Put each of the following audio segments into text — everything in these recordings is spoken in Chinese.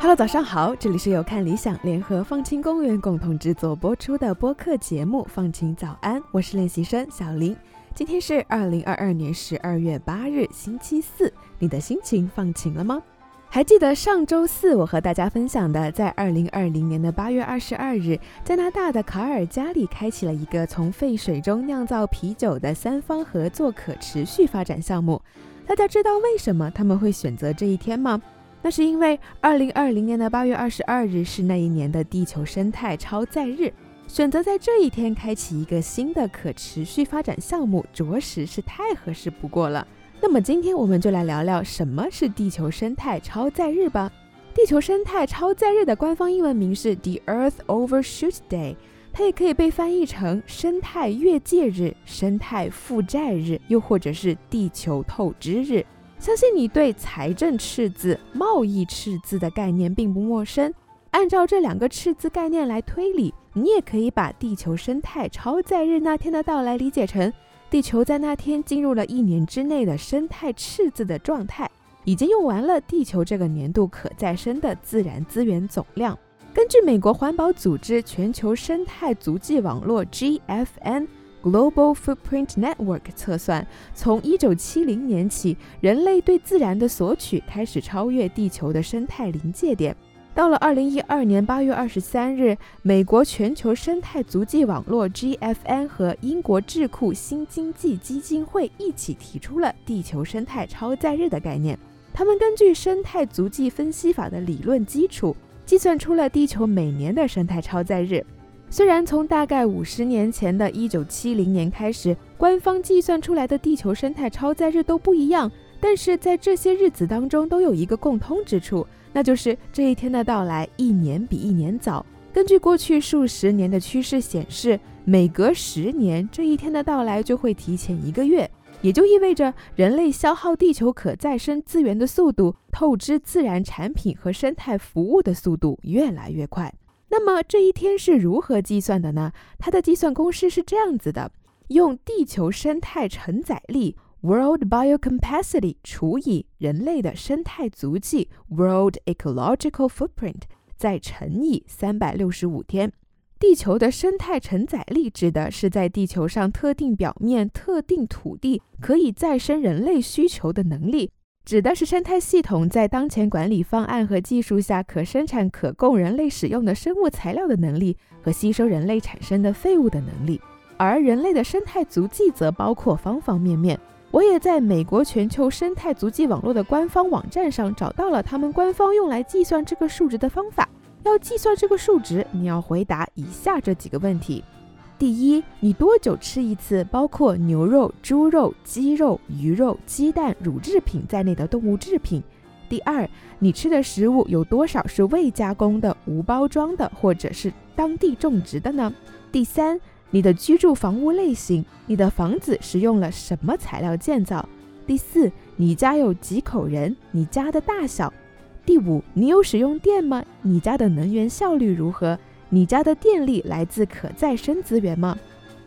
Hello，早上好，这里是由看理想联合放晴公园共同制作播出的播客节目《放晴早安》，我是练习生小林。今天是二零二二年十二月八日，星期四，你的心情放晴了吗？还记得上周四我和大家分享的，在二零二零年的八月二十二日，加拿大的卡尔加里开启了一个从废水中酿造啤酒的三方合作可持续发展项目。大家知道为什么他们会选择这一天吗？那是因为二零二零年的八月二十二日是那一年的地球生态超载日，选择在这一天开启一个新的可持续发展项目，着实是太合适不过了。那么今天我们就来聊聊什么是地球生态超载日吧。地球生态超载日的官方英文名是 The Earth Overshoot Day，它也可以被翻译成生态越界日、生态负债日，又或者是地球透支日。相信你对财政赤字、贸易赤字的概念并不陌生。按照这两个赤字概念来推理，你也可以把地球生态超载日那天的到来理解成地球在那天进入了一年之内的生态赤字的状态，已经用完了地球这个年度可再生的自然资源总量。根据美国环保组织全球生态足迹网络 GFN。Global Footprint Network 测算，从1970年起，人类对自然的索取开始超越地球的生态临界点。到了2012年8月23日，美国全球生态足迹网络 GFN 和英国智库新经济基金会一起提出了地球生态超载日的概念。他们根据生态足迹分析法的理论基础，计算出了地球每年的生态超载日。虽然从大概五十年前的一九七零年开始，官方计算出来的地球生态超载日都不一样，但是在这些日子当中都有一个共通之处，那就是这一天的到来一年比一年早。根据过去数十年的趋势显示，每隔十年这一天的到来就会提前一个月，也就意味着人类消耗地球可再生资源的速度、透支自然产品和生态服务的速度越来越快。那么这一天是如何计算的呢？它的计算公式是这样子的：用地球生态承载力 （World Biocapacity） 除以人类的生态足迹 （World Ecological Footprint） 再乘以三百六十五天。地球的生态承载力指的是在地球上特定表面、特定土地可以再生人类需求的能力。指的是生态系统在当前管理方案和技术下可生产可供人类使用的生物材料的能力和吸收人类产生的废物的能力，而人类的生态足迹则包括方方面面。我也在美国全球生态足迹网络的官方网站上找到了他们官方用来计算这个数值的方法。要计算这个数值，你要回答以下这几个问题。第一，你多久吃一次包括牛肉、猪肉、鸡肉、鱼肉、鸡蛋、乳制品在内的动物制品？第二，你吃的食物有多少是未加工的、无包装的，或者是当地种植的呢？第三，你的居住房屋类型，你的房子使用了什么材料建造？第四，你家有几口人？你家的大小？第五，你有使用电吗？你家的能源效率如何？你家的电力来自可再生资源吗？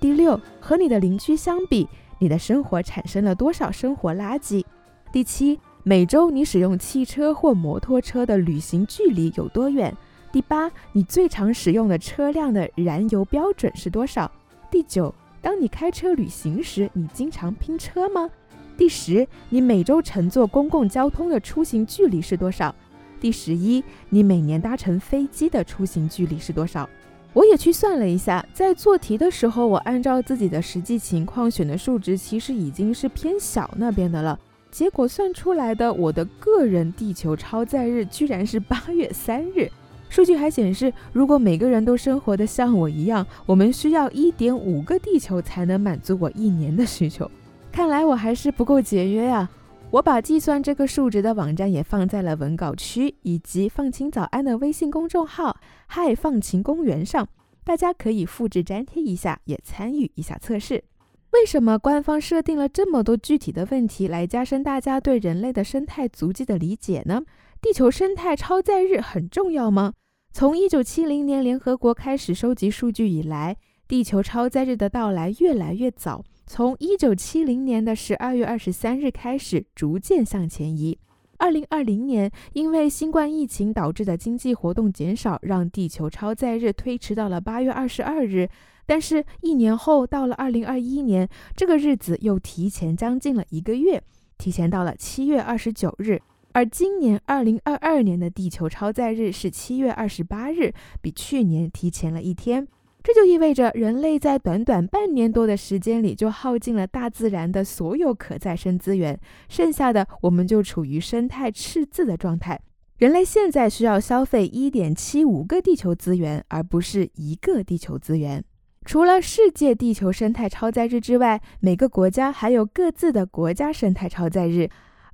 第六，和你的邻居相比，你的生活产生了多少生活垃圾？第七，每周你使用汽车或摩托车的旅行距离有多远？第八，你最常使用的车辆的燃油标准是多少？第九，当你开车旅行时，你经常拼车吗？第十，你每周乘坐公共交通的出行距离是多少？第十一，你每年搭乘飞机的出行距离是多少？我也去算了一下，在做题的时候，我按照自己的实际情况选的数值，其实已经是偏小那边的了。结果算出来的，我的个人地球超载日居然是八月三日。数据还显示，如果每个人都生活的像我一样，我们需要一点五个地球才能满足我一年的需求。看来我还是不够节约呀。我把计算这个数值的网站也放在了文稿区，以及放晴早安的微信公众号“嗨放晴公园”上，大家可以复制粘贴一下，也参与一下测试。为什么官方设定了这么多具体的问题来加深大家对人类的生态足迹的理解呢？地球生态超载日很重要吗？从一九七零年联合国开始收集数据以来，地球超载日的到来越来越早。从一九七零年的十二月二十三日开始，逐渐向前移。二零二零年，因为新冠疫情导致的经济活动减少，让地球超载日推迟到了八月二十二日。但是，一年后，到了二零二一年，这个日子又提前将近了一个月，提前到了七月二十九日。而今年二零二二年的地球超载日是七月二十八日，比去年提前了一天。这就意味着人类在短短半年多的时间里就耗尽了大自然的所有可再生资源，剩下的我们就处于生态赤字的状态。人类现在需要消费一点七五个地球资源，而不是一个地球资源。除了世界地球生态超载日之外，每个国家还有各自的国家生态超载日，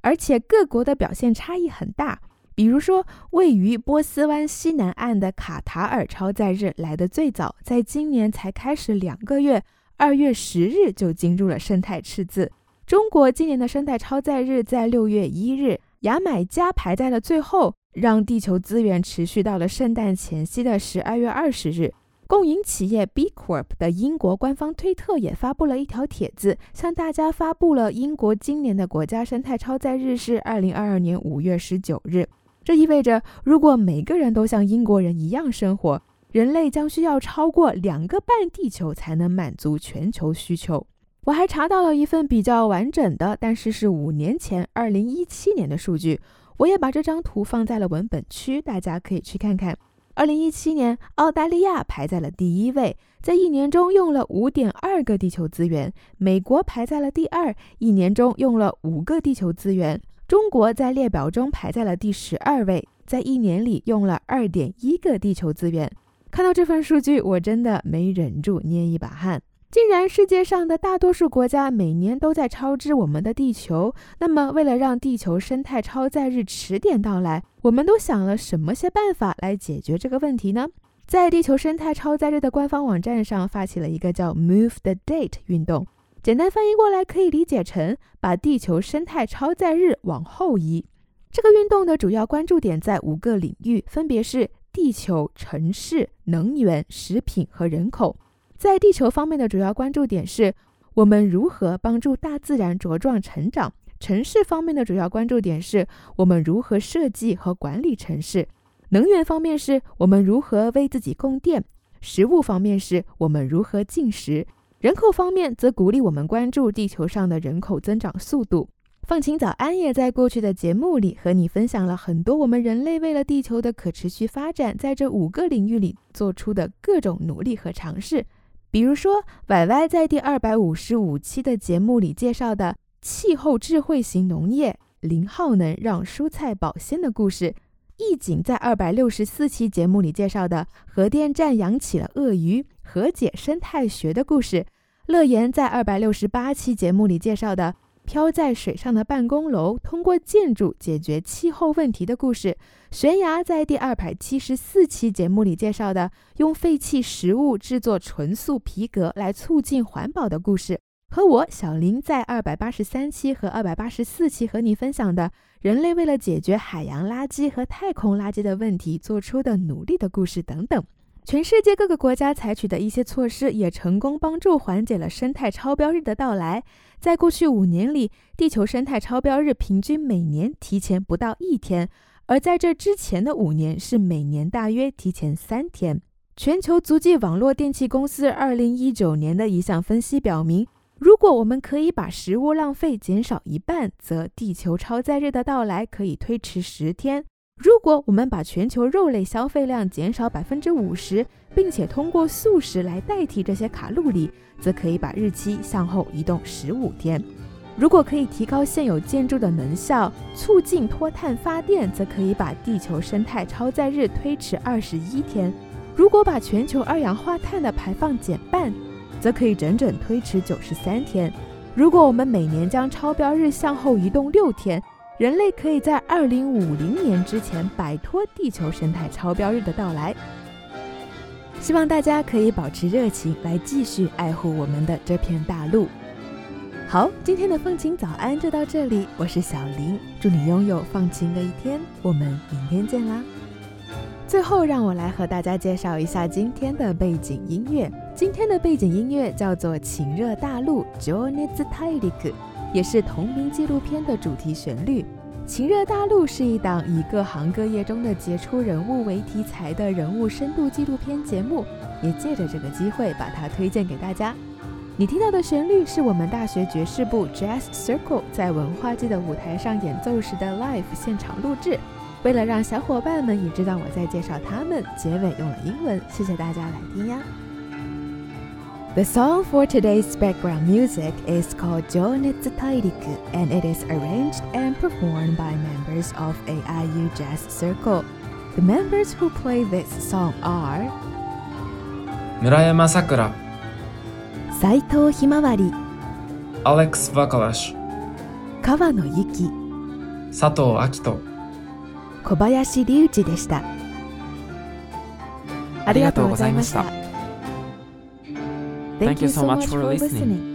而且各国的表现差异很大。比如说，位于波斯湾西南岸的卡塔尔超载日来得最早，在今年才开始两个月，二月十日就进入了生态赤字。中国今年的生态超载日在六月一日，牙买加排在了最后，让地球资源持续到了圣诞前夕的十二月二十日。共赢企业 B Corp 的英国官方推特也发布了一条帖子，向大家发布了英国今年的国家生态超载日是二零二二年五月十九日。这意味着，如果每个人都像英国人一样生活，人类将需要超过两个半地球才能满足全球需求。我还查到了一份比较完整的，但是是五年前，二零一七年的数据。我也把这张图放在了文本区，大家可以去看看。二零一七年，澳大利亚排在了第一位，在一年中用了五点二个地球资源；美国排在了第二，一年中用了五个地球资源。中国在列表中排在了第十二位，在一年里用了二点一个地球资源。看到这份数据，我真的没忍住捏一把汗。既然世界上的大多数国家每年都在超支我们的地球，那么为了让地球生态超载日迟点到来，我们都想了什么些办法来解决这个问题呢？在地球生态超载日的官方网站上发起了一个叫 “Move the Date” 运动。简单翻译过来，可以理解成把地球生态超载日往后移。这个运动的主要关注点在五个领域，分别是地球、城市、能源、食品和人口。在地球方面的主要关注点是我们如何帮助大自然茁壮成长；城市方面的主要关注点是我们如何设计和管理城市；能源方面是我们如何为自己供电；食物方面是我们如何进食。人口方面，则鼓励我们关注地球上的人口增长速度。放晴早安也在过去的节目里和你分享了很多我们人类为了地球的可持续发展，在这五个领域里做出的各种努力和尝试。比如说，歪歪在第二百五十五期的节目里介绍的气候智慧型农业、零耗能让蔬菜保鲜的故事；易景在二百六十四期节目里介绍的核电站养起了鳄鱼。和解生态学的故事，乐言在二百六十八期节目里介绍的漂在水上的办公楼，通过建筑解决气候问题的故事；悬崖在第二百七十四期节目里介绍的用废弃食物制作纯素皮革来促进环保的故事，和我小林在二百八十三期和二百八十四期和你分享的人类为了解决海洋垃圾和太空垃圾的问题做出的努力的故事等等。全世界各个国家采取的一些措施，也成功帮助缓解了生态超标日的到来。在过去五年里，地球生态超标日平均每年提前不到一天，而在这之前的五年是每年大约提前三天。全球足迹网络电器公司二零一九年的一项分析表明，如果我们可以把食物浪费减少一半，则地球超载日的到来可以推迟十天。如果我们把全球肉类消费量减少百分之五十，并且通过素食来代替这些卡路里，则可以把日期向后移动十五天。如果可以提高现有建筑的能效，促进脱碳发电，则可以把地球生态超载日推迟二十一天。如果把全球二氧化碳的排放减半，则可以整整推迟九十三天。如果我们每年将超标日向后移动六天，人类可以在二零五零年之前摆脱地球生态超标日的到来。希望大家可以保持热情，来继续爱护我们的这片大陆。好，今天的放晴早安就到这里，我是小林，祝你拥有放晴的一天，我们明天见啦。最后，让我来和大家介绍一下今天的背景音乐。今天的背景音乐叫做《情热大陆》（Jonetsu Tairik），也是同名纪录片的主题旋律。《情热大陆》是一档以各行各业中的杰出人物为题材的人物深度纪录片节目，也借着这个机会把它推荐给大家。你听到的旋律是我们大学爵士部 Jazz Circle 在文化季的舞台上演奏时的 live 现场录制。为了让小伙伴们也知道我在介绍他们，结尾用了英文。谢谢大家来听呀。The song for today's background music is called Jonetsu Tairiku and it is arranged and performed by members of AIU Jazz Circle. The members who play this song are 村山さくら、斉藤ひまわり、アレックス・バカラシュ、川野由紀、佐藤明人。小林隆二でした。ありがとうございました。Thank you so much for listening.